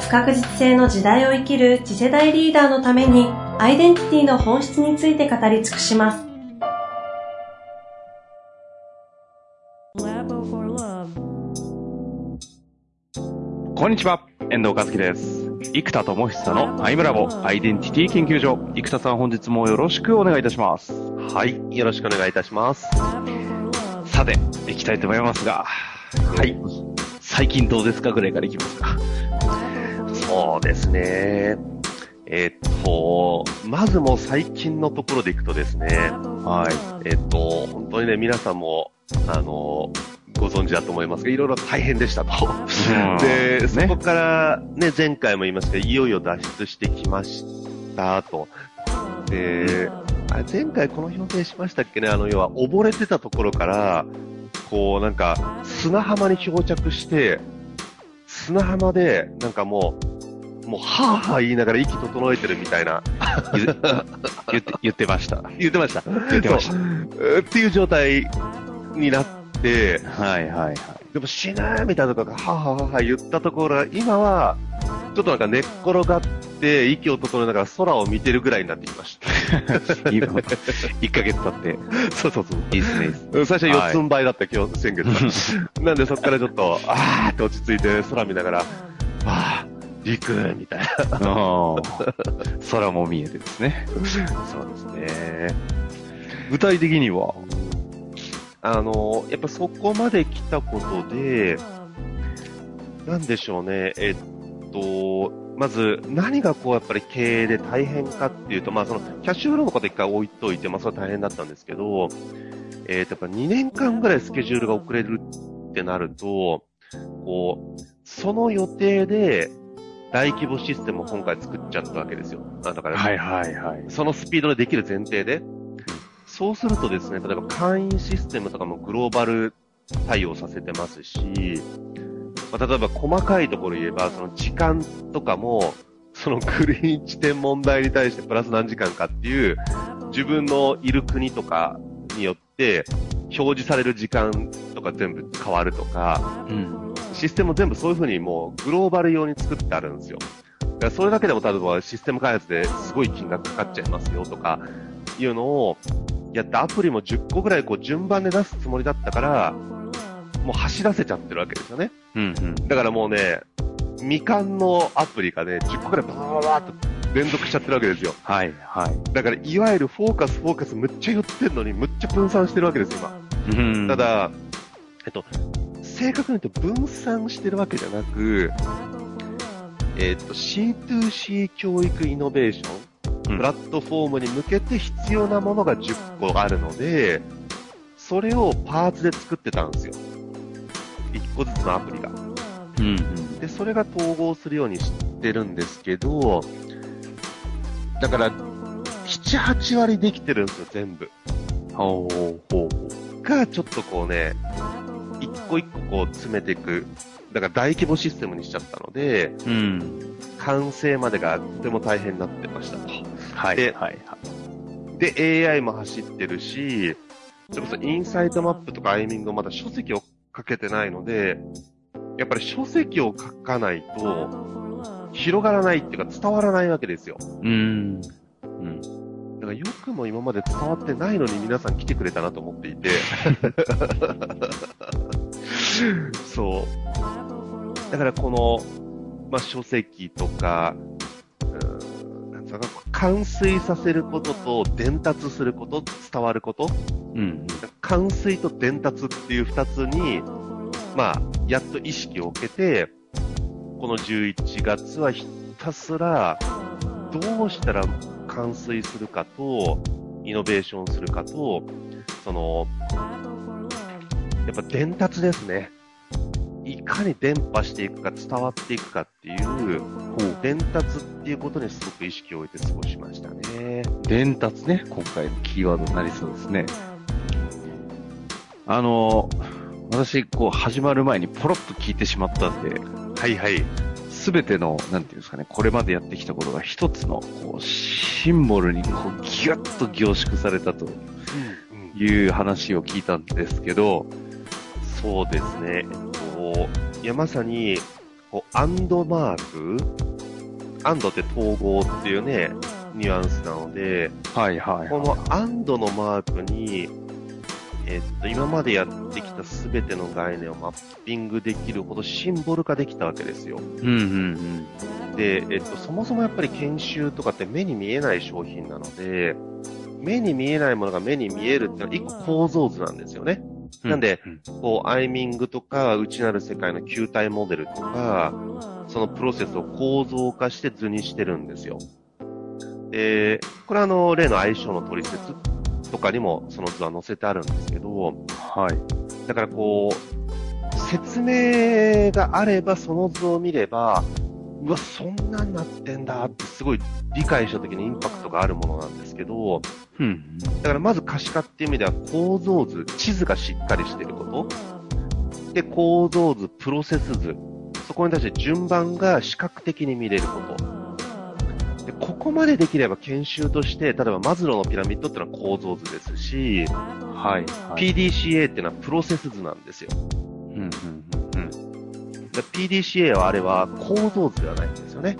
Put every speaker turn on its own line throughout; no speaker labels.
不確実性の時代を生きる次世代リーダーのためにアイデンティティの本質について語り尽くします。
こんにちは、遠藤和樹です。生田智久のアイムラボアイデンティティ研究所。生田さん本日もよろしくお願いいたします。
はい、よろしくお願いいたします。
さて、行きたいと思いますが、はい。最近どうですか？ぐらいからいきますか？
そうですね。えっと、まずもう最近のところでいくとですね、はい。えっと、本当にね、皆さんも、あの、ご存知だと思いますが、いろいろ大変でしたと。で、そこからね、前回も言いましたけど、いよいよ脱出してきましたと。で、あれ前回この表現しましたっけね、あの、要は溺れてたところから、こうなんか砂浜に漂着して、砂浜でなんかもう、もう、はぁはぁ言いながら息整えてるみたいな。
言って言ってました。
言ってました。
言ってました。
っていう状態になって、
はいはいはい。
でも死ぬみたいなとか、はぁはぁはぁ言ったところ今は、ちょっとなんか寝っ転がって、息を整えながら空を見てるぐらいになってきました。
1ヶ月経って。
そうそうそう。
いいっすね、いいっすね。
最初四つん這いだった、今日、先月。なんでそこからちょっと、あーって落ち着いて空見ながら、あー、陸みたいな。
空も見えてですね。
そうですね。
具体的には？
あの、やっぱそこまで来たことで、なんでしょうね、えっと、まず何がこうやっぱり経営で大変かっていうと、まあそのキャッシュフローのこと一回置いといて、まあそれは大変だったんですけど、えっとやっぱ2年間ぐらいスケジュールが遅れるってなると、こう、その予定で大規模システムを今回作っちゃったわけですよ。だから、
はいはいはい。
そのスピードでできる前提で、そうするとですね、例えば会員システムとかもグローバル対応させてますし、まあ、例えば細かいところ言えば、その時間とかも、そのグリーン地点問題に対してプラス何時間かっていう、自分のいる国とかによって、表示される時間とか全部変わるとか、うん、システム全部そういう風にもうグローバル用に作ってあるんですよ。だからそれだけでも例えばシステム開発ですごい金額かかっちゃいますよとかいうのをやってアプリも10個ぐらいこう順番で出すつもりだったから、もう走らせちゃってるわけですよね。うんうん。だからもうね、未完のアプリがね、10個ぐらいバーバーっと連続しちゃってるわけですよ。
はい、はい。
だから、いわゆるフォーカス、フォーカスむっちゃ言ってんのに、むっちゃ分散してるわけですよ、今。うん。ただ、えっと、正確に言うと分散してるわけじゃなく、えっ、と、C2C 教育イノベーション、プラットフォームに向けて必要なものが10個あるので、それをパーツで作ってたんですよ。1個ずつのアプリが。うん、うん、で、それが統合するようにしてるんですけど、だから、7、8割できてるんですよ、全部。ほうほう。が、ちょっとこうね、一個一個こう詰めていく、だから大規模システムにしちゃったので、うん、完成までがとても大変になってましたと。はい。で、はい、で、AI も走ってるし、それこそインサイトマップとかアイミングをまだ書籍を書けてないので、やっぱり書籍を書かないと、広がらないっていうか伝わらないわけですよ。うん。うん。だからよくも今まで伝わってないのに皆さん来てくれたなと思っていて。そう。だからこの、まあ、書籍とか、うん、なんか完遂させることと伝達すること、伝わること、うん、完遂と伝達っていう二つに、まあ、やっと意識を置けて、この11月はひたすら、どうしたら完遂するかと、イノベーションするかと、その、やっぱ伝達ですね。いかに伝播していくか伝わっていくかっていう伝達っていうことにすごく意識を置いて過ごしましたね。
伝達ね、今回のキーワードになりそうですね。あの、私、こう、始まる前にポロッと聞いてしまったんで、
はいはい。
すべての、なんていうんですかね、これまでやってきたことが一つの、こう、シンボルに、こう、ギュッと凝縮されたという話を聞いたんですけど、
そうですね。こう、いや、まさに、こう、アンドマーク？アンドって統合っていうね、ニュアンスなので、
はいはい、はい、
このアンドのマークに、えっと、今までやってきたすべての概念をマッピングできるほどシンボル化できたわけですよ。
うんうん
うん。で、えっと、そもそもやっぱり研修とかって目に見えない商品なので、目に見えないものが目に見えるっていうのは一個構造図なんですよね。なんで、こう、アイミングとか、内なる世界の球体モデルとか、そのプロセスを構造化して図にしてるんですよ。で、これはあの、例の相性の取説とかにもその図は載せてあるんですけど、
はい。
だからこう、説明があればその図を見れば、うわ、そんなんなってんだってすごい理解した時にインパクトがあるものなんですけど、
うん。
だからまず可視化っていう意味では構造図、地図がしっかりしてること。で、構造図、プロセス図。そこに対して順番が視覚的に見れること。でここまでできれば研修として、例えばマズローのピラミッドっていうのは構造図ですし、
はい、
はい、PDCA っていうのはプロセス図なんですよ。
うんうん。
PDCA はあれは構造図ではないんですよね。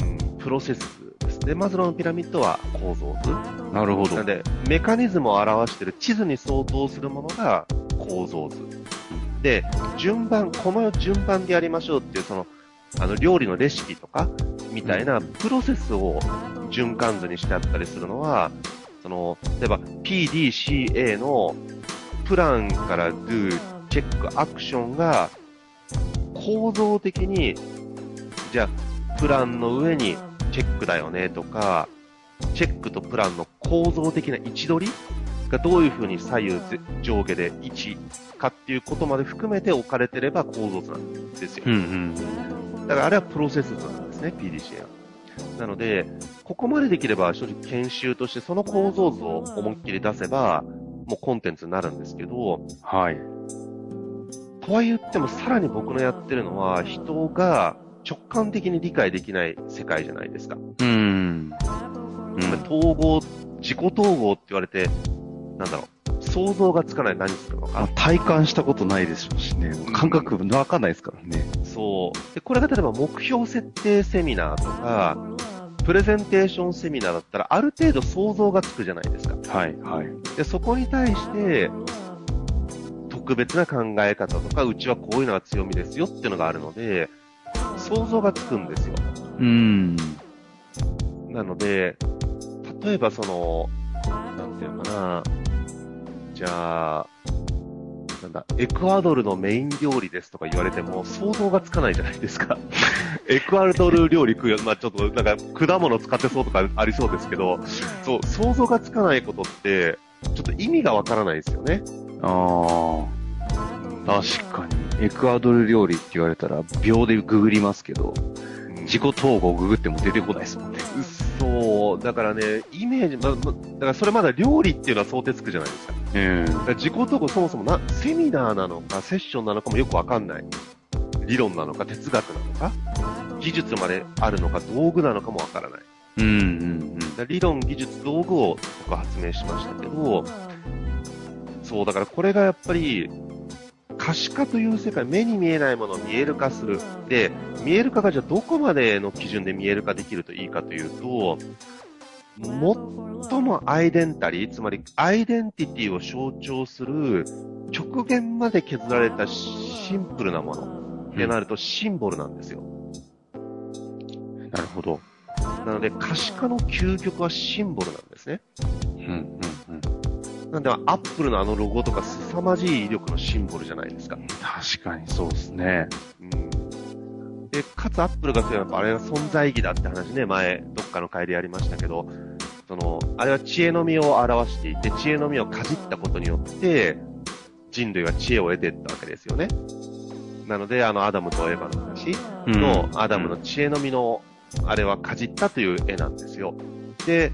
うん、プロセス図です。で、マズローのピラミッドは構造図。
なるほど。
なんで、メカニズムを表している地図に相当するものが構造図。で、順番、この順番でやりましょうっていう、その、あの、料理のレシピとか、みたいなプロセスを循環図にしてあったりするのは、その、例えば PDCA のプランから Do、チェック、アクションが構造的に、じゃあ、プランの上にチェックだよねとか、チェックとプランの構造的な位置取りがどういう風に左右上下で位置かっていうことまで含めて置かれてれば構造図なんですよ。
うんうん、
だからあれはプロセス図なんですね、PDCA は。なので、ここまでできれば正直研修としてその構造図を思いっきり出せば、もうコンテンツになるんですけど、
はい。
とは言ってもさらに僕のやってるのは人が直感的に理解できない世界じゃないですか。
うん。
統合、自己統合って言われて、なんだろう、想像がつかない何するのか。
体感したことないでしょうしね。感覚わかんないですからね。
そう。で、これが例えば目標設定セミナーとか、プレゼンテーションセミナーだったら、ある程度想像がつくじゃないですか。
はい、はい。
で、そこに対して、特別な考え方とか、うちはこういうのが強みですよっていうのがあるので、想像がつくんですよ。
うん。
なので、例えばその、なんていうのかな、じゃあ、なんだ、エクアドルのメイン料理ですとか言われても想像がつかないじゃないですか。エクアドル料理食う、まあちょっとなんか果物使ってそうとかありそうですけど、そう、想像がつかないことって、ちょっと意味がわからないですよね。
ああ。確かに。エクアドル料理って言われたら秒でググりますけど、自己統合ググっても出てこないですもんね。
そう、だからね、イメージ、ま、だからそれまだ料理っていうのは想定つくじゃないですか。
うん。
自己統合そもそもな、セミナーなのか、セッションなのかもよくわかんない。理論なのか、哲学なのか、技術まであるのか、道具なのかもわからない。
うんうんうん。
理論、技術、道具を僕は発明しましたけど、そう、だからこれがやっぱり、可視化という世界、目に見えないものを見える化する。で、見える化がじゃあどこまでの基準で見える化できるといいかというと、最もアイデンタリー、つまりアイデンティティを象徴する極限まで削られたシンプルなものってなるとシンボルなんですよ。
なるほど。
なので可視化の究極はシンボルなんですね。
うん。
なんで、アップルのあのロゴとか凄まじい威力のシンボルじゃないですか。
確かにそうですね。
うん。で、かつアップルが強いのはあれが存在意義だって話ね、前、どっかの回でやりましたけど、その、あれは知恵の実を表していて、知恵の実をかじったことによって、人類は知恵を得ていったわけですよね。なので、あの、アダムとエヴァの話、話のアダムの知恵の実の、あれはかじったという絵なんですよ。で、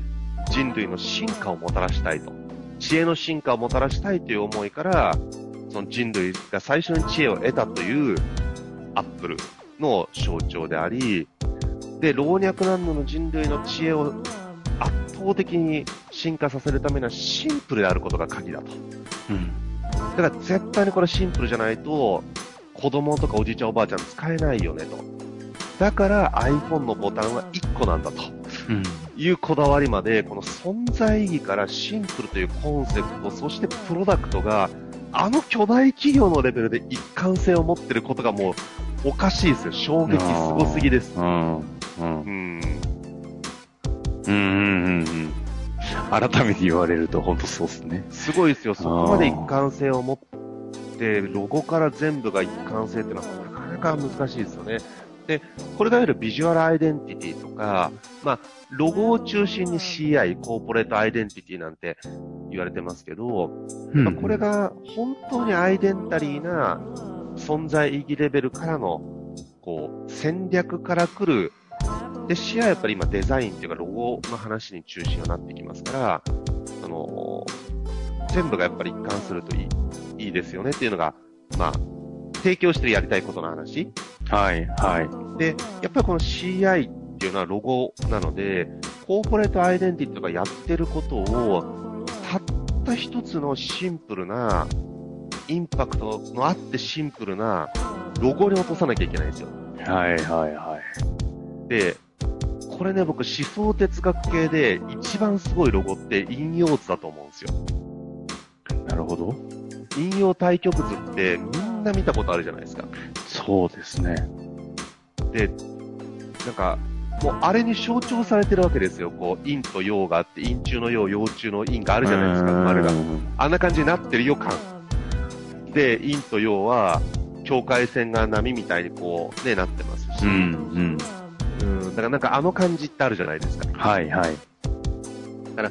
人類の進化をもたらしたいと。知恵の進化をもたらしたいという思いから、その人類が最初に知恵を得たというアップルの象徴であり、で、老若男女の人類の知恵を圧倒的に進化させるためにはシンプルであることが鍵だと。うん。だから絶対にこれシンプルじゃないと、子供とかおじいちゃんおばあちゃん使えないよねと。だから iPhone のボタンは1個なんだと。うん、いうこだわりまで、この存在意義からシンプルというコンセプト、そしてプロダクトが、あの巨大企業のレベルで一貫性を持ってることがもうおかしいですよ。衝撃すごすぎです。うん。うん。うん。
うん。うん。改めて言われると本当そうですね。
すごいですよ。そこまで一貫性を持って、ロゴから全部が一貫性っていうのはなかなか難しいですよね。で、これがいわゆるビジュアルアイデンティティとか、まあ、ロゴを中心に CI、コーポレートアイデンティティなんて言われてますけど、うん、これが本当にアイデンティティな存在意義レベルからの、こう、戦略から来る、で、CI はやっぱり今デザインっていうかロゴの話に中心になってきますから、あの、全部がやっぱり一貫するといい、いいですよねっていうのが、まあ、提供してやりたいことの話。
はい、はい。
で、やっぱりこの CI っていうのはロゴなので、コーポレートアイデンティティとかやってることを、たった一つのシンプルな、インパクトのあってシンプルなロゴに落とさなきゃいけないんですよ。
はい、はい、はい。
で、これね、僕思想哲学系で一番すごいロゴって陰陽図だと思うんですよ。
なるほど。
引用対極図ってみんな見たことあるじゃないですか。
そうですね。
で、なんか、もうあれに象徴されてるわけですよ。こう、陰と陽があって、陰中の陽、陽中の陰があるじゃないですか、丸が。あんな感じになってるよ感。で、陰と陽は、境界線が波みたいにこう、ね、なってますし。うん、うん。うん、だからなんかあの感じってあるじゃないですか。
はいはい。
だから、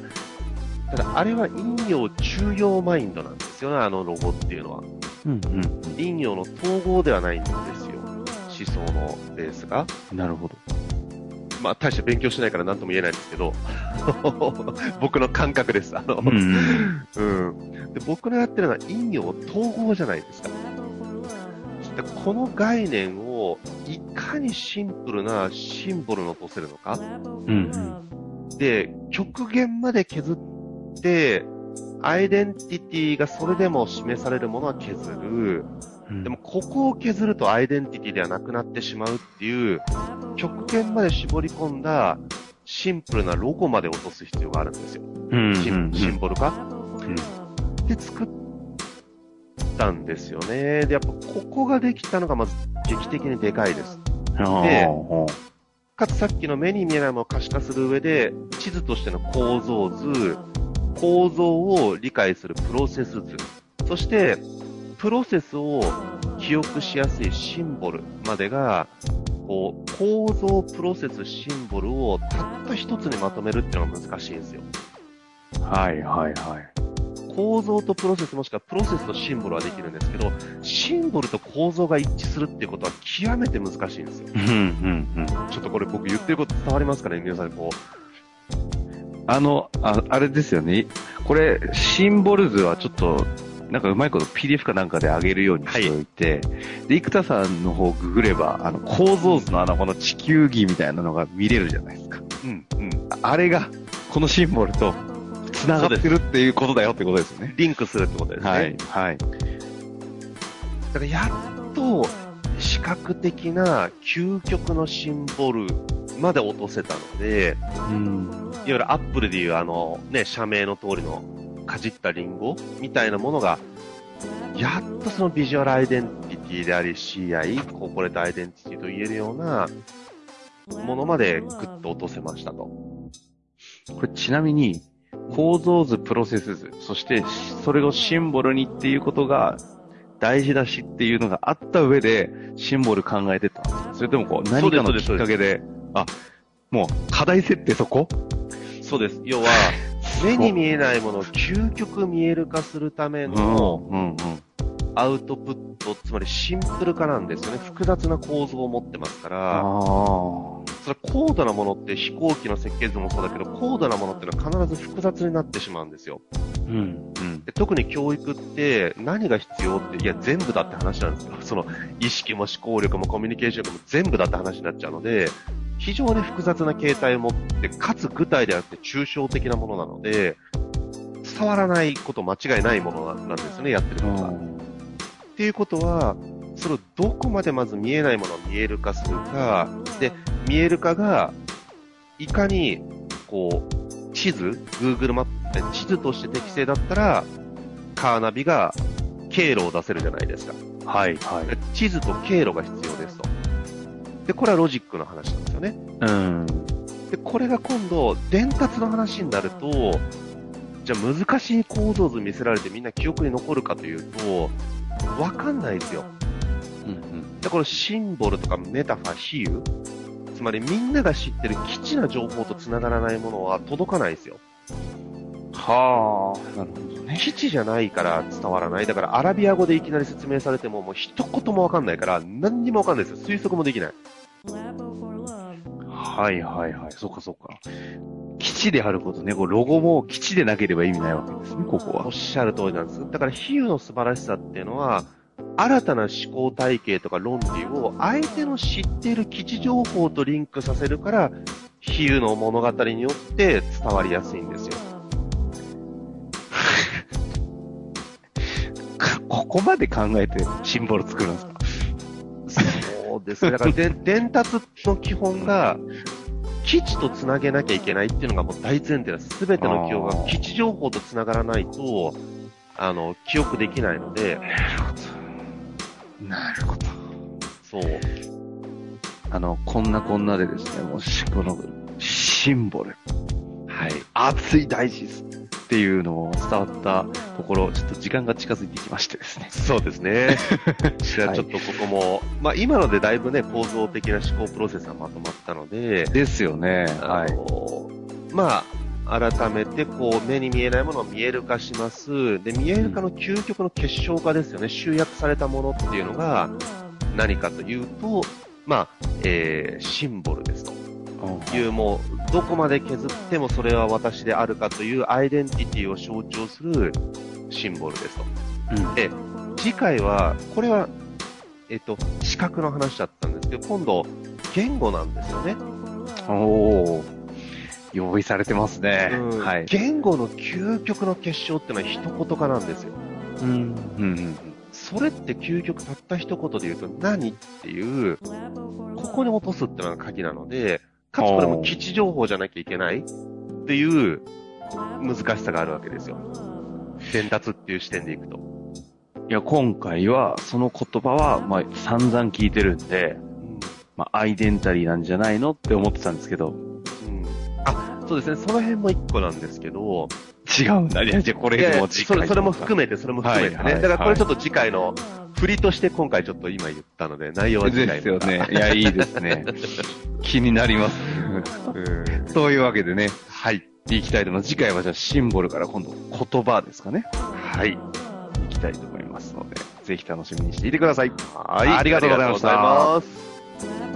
ただあれは陰陽中陽マインドなんですよね、あのロゴっていうのは。うんうん、陰陽の統合ではないんですよ。思想のベースが。
なるほど。
まあ、大して勉強しないから何とも言えないんですけど、僕の感覚です。あの、うん、うん、で僕のやってるのは陰陽統合じゃないですか。でこの概念をいかにシンプルなシンボルに落とせるのか。うん、で、極限まで削って、アイデンティティがそれでも示されるものは削る。でも、ここを削るとアイデンティティではなくなってしまうっていう、極限まで絞り込んだシンプルなロゴまで落とす必要があるんですよ。うん、シンシンボル化、うん、で作ったんですよね。で、やっぱここができたのがまず劇的にでかいです。で、かつさっきの目に見えないものを可視化する上で、地図としての構造図、構造を理解するプロセス図、そしてプロセスを記憶しやすいシンボルまでが、こう、構造、プロセス、シンボルをたった一つにまとめるっていうのが難しいんですよ。
はいはいはい。
構造とプロセスもしくはプロセスとシンボルはできるんですけど、シンボルと構造が一致するっていうことは極めて難しいんですよ。うんうんうん。ちょっとこれ僕言ってること伝わりますかね？皆さんこう。
あの、ああれですよね。これ、シンボル図はちょっとなんかうまいこと PDF かなんかで上げるようにしておいて、はい、で、生田さんの方ググれば、あの、構造図のあの、この地球儀みたいなのが見れるじゃないですか。うん、うん。あれが、このシンボルと、繋がってるっていうことだよってことですよね。
リンクするってことですね。
はい。はい。だ
からやっと、視覚的な究極のシンボルまで落とせたので、うん、いわゆるアップルでいうあの、ね、社名の通りのかじったリンゴみたいなものが、やっとそのビジュアルアイデンティティであり CI、コーポレートアイデンティティと言えるようなものまでぐっと落とせましたと。こ
れちなみに、構造図、プロセス図、そしてそれをシンボルにっていうことが大事だしっていうのがあった上で、シンボル考えてた。んですかそれともこう何かのきっかけで、あ、もう課題設定そこ？
そうです。要は、目に見えないものを究極見える化するための、アウトプッと、つまりシンプル化なんですよね。複雑な構造を持ってますから、それ高度なものって飛行機の設計図もそうだけど、高度なものっていうのは必ず複雑になってしまうんですよ。うん。で特に教育って何が必要って、いや全部だって話なんですよ。その意識も思考力もコミュニケーション力も全部だって話になっちゃうので、非常に複雑な形態を持って、かつ具体であって抽象的なものなので、伝わらないこと間違いないものなんですね、やってることが。っていうことは、それをどこまでまず見えないものを見える化するか、で、見える化が、いかに、こう、地図、Google マップ、地図として適正だったら、カーナビが経路を出せるじゃないですか。
はい、はい。
地図と経路が必要ですと。で、これはロジックの話なんですよね。うん。で、これが今度、伝達の話になると、じゃあ難しい構造図見せられてみんな記憶に残るかというと、わかんないですよ。うんうん。で、このシンボルとかメタファ、比喩、つまりみんなが知ってる基地な情報と繋がらないものは届かないですよ。
はあ、なるほどね。
基地じゃないから伝わらない。だからアラビア語でいきなり説明されてももう一言もわかんないから何にもわかんないですよ。推測もできない。
はいはいはい。そっかそっか。基地であることね、こうロゴも基地でなければ意味ないわけですね、ここは。
おっしゃる通りなんです。だから比喩の素晴らしさっていうのは、新たな思考体系とか論理を相手の知っている基地情報とリンクさせるから、比喩の物語によって伝わりやすいんです
ここまで考えてシンボル作るんですか？
そうですね。だから 伝達の基本が、基地とつなげなきゃいけないっていうのがもう大前提です。すべての記憶が基地情報とつながらないと、あの、記憶できないので。
なるほど。なるほど。
そう。
あの、こんなこんなでですね、もし、この、シンボル。はい。熱い大事です。っていうのを伝わったところ、ちょっと時間が近づいてきましてですね。
そうですね。じゃあちょっとここも、はい、まあ今のでだいぶね、構造的な思考プロセスがまとまったので。
ですよね。はい。
まあ、改めてこう目に見えないものを見える化します。で、見える化の究極の結晶化ですよね。集約されたものっていうのが何かというと、まあ、えー、シンボルですと。いうもう、どこまで削ってもそれは私であるかというアイデンティティを象徴するシンボルですと。うん、で、次回は、これは、えっと、視覚の話だったんですけど、今度、言語なんですよね。
おー。用意されてますね。
うん、はい。言語の究極の結晶ってのは一言化なんですよ。うん。うん、うん。それって究極たった一言で言うと何っていう、ここに落とすってのが鍵なので、かつこれも基地情報じゃなきゃいけないっていう難しさがあるわけですよ。伝達っていう視点でいくと。
いや、今回は、その言葉は、まあ、散々聞いてるんで、うん、まあ、アイデンタリーなんじゃないのって思ってたんですけど。うん。
あ、そうですね。その辺も一個なんですけど、
違うんだ。いや、じゃこれも
次回それ。それも含めて、それも含めてね。はいはいはい、だからこれちょっと次回の振りとして今回ちょっと今言ったので、内容は次回
ですよね。いや、いいですね。気になります。そういうわけでね。はい。いきたいと思います。次回はじゃあシンボルから今度言葉ですかね。はい。いきたいと思いますので、ぜひ楽しみにしていてください。
はい。ありがとうございました。